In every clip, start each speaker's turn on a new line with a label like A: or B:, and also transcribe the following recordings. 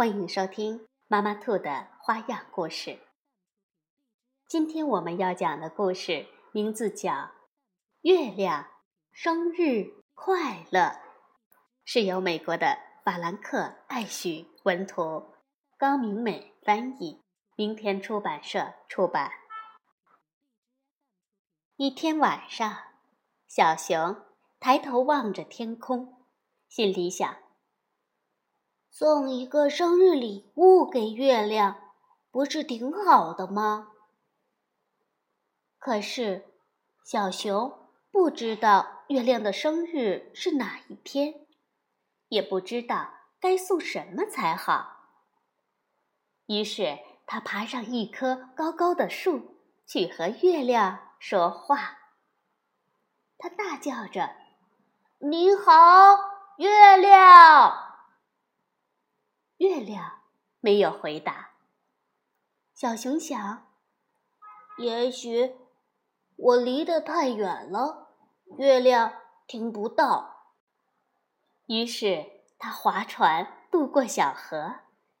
A: 欢迎收听妈妈兔的花样故事。今天我们要讲的故事名字叫《月亮生日快乐》，是由美国的法兰克·艾许文图，高明美翻译，明天出版社出版。一天晚上，小熊抬头望着天空，心里想。送一个生日礼物给月亮，不是挺好的吗？可是，小熊不知道月亮的生日是哪一天，也不知道该送什么才好。于是，他爬上一棵高高的树，去和月亮说话。他大叫着：“你好，月亮！”月亮没有回答。小熊想：“也许我离得太远了，月亮听不到。”于是他划船渡过小河，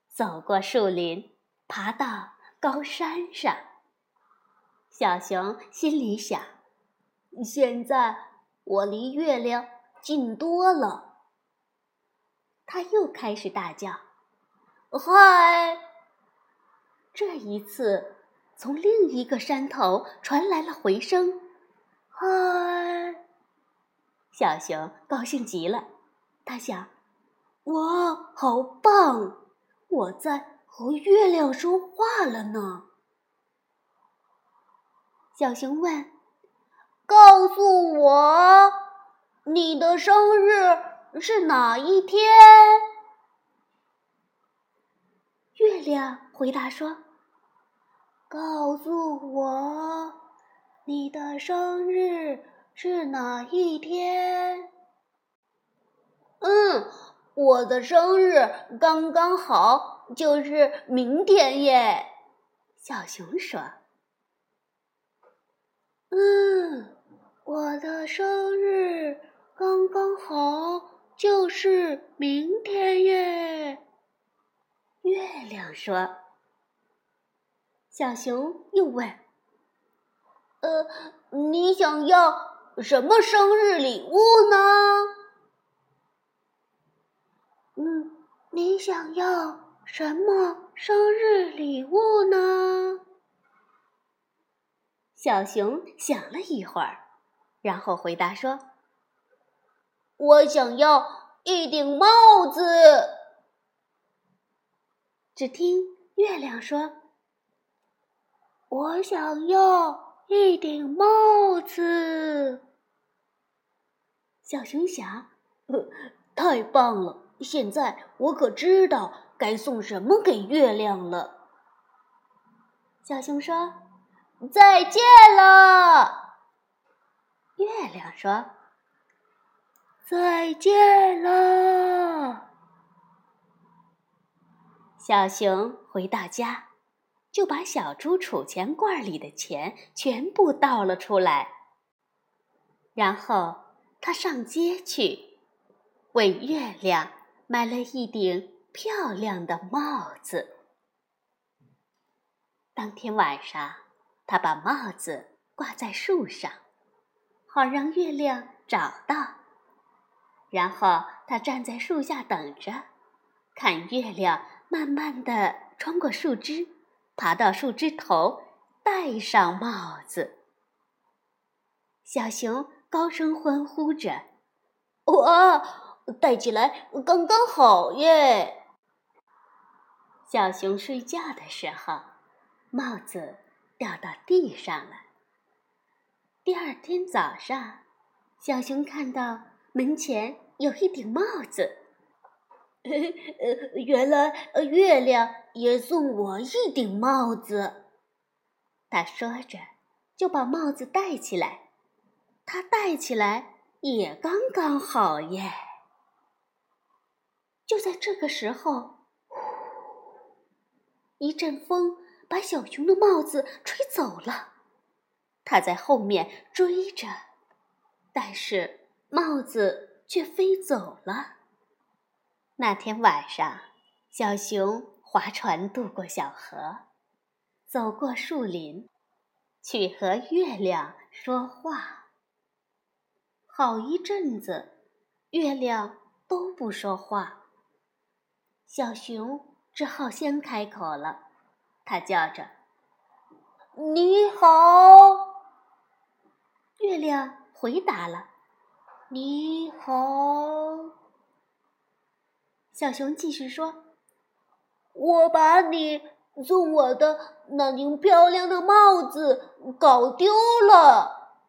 A: 走过树林，爬到高山上。小熊心里想：“现在我离月亮近多了。”他又开始大叫。嗨！这一次，从另一个山头传来了回声。嗨！小熊高兴极了，他想：“哇，好棒！我在和月亮说话了呢。”小熊问：“告诉我，你的生日是哪一天？”月亮回答说：“告诉我，你的生日是哪一天？”“嗯，我的生日刚刚好，就是明天耶。”小熊说。“嗯，我的生日刚刚好，就是明天耶。”月亮说：“小熊又问，呃，你想要什么生日礼物呢？嗯，你想要什么生日礼物呢？”小熊想了一会儿，然后回答说：“我想要一顶帽子。”只听月亮说：“我想要一顶帽子。”小熊想：“太棒了！现在我可知道该送什么给月亮了。”小熊说：“再见了。”月亮说：“再见了。”小熊回到家，就把小猪储钱罐里的钱全部倒了出来。然后他上街去，为月亮买了一顶漂亮的帽子。当天晚上，他把帽子挂在树上，好让月亮找到。然后他站在树下等着，看月亮。慢慢的穿过树枝，爬到树枝头，戴上帽子。小熊高声欢呼着：“哇，戴起来刚刚好耶！”小熊睡觉的时候，帽子掉到地上了。第二天早上，小熊看到门前有一顶帽子。呃原来月亮也送我一顶帽子。”他说着，就把帽子戴起来。他戴起来也刚刚好耶。就在这个时候，一阵风把小熊的帽子吹走了。他在后面追着，但是帽子却飞走了。那天晚上，小熊划船渡过小河，走过树林，去和月亮说话。好一阵子，月亮都不说话。小熊只好先开口了，它叫着：“你好。”月亮回答了：“你好。”小熊继续说：“我把你送我的那顶漂亮的帽子搞丢了。”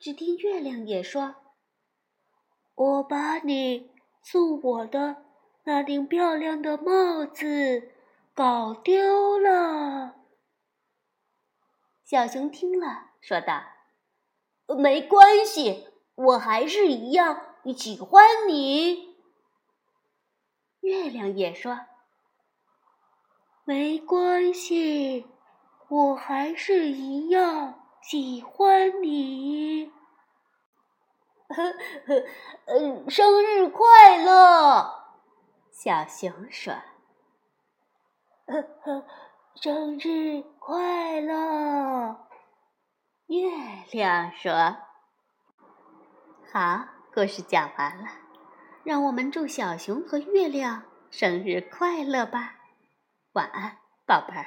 A: 只听月亮也说：“我把你送我的那顶漂亮的帽子搞丢了。”小熊听了，说道：“没关系，我还是一样喜欢你。”月亮也说：“没关系，我还是一样。”喜欢你，呵呵，嗯，生日快乐！小熊说：“呵呵，生日快乐！”月亮说：“好，故事讲完了，让我们祝小熊和月亮生日快乐吧！晚安，宝贝儿。”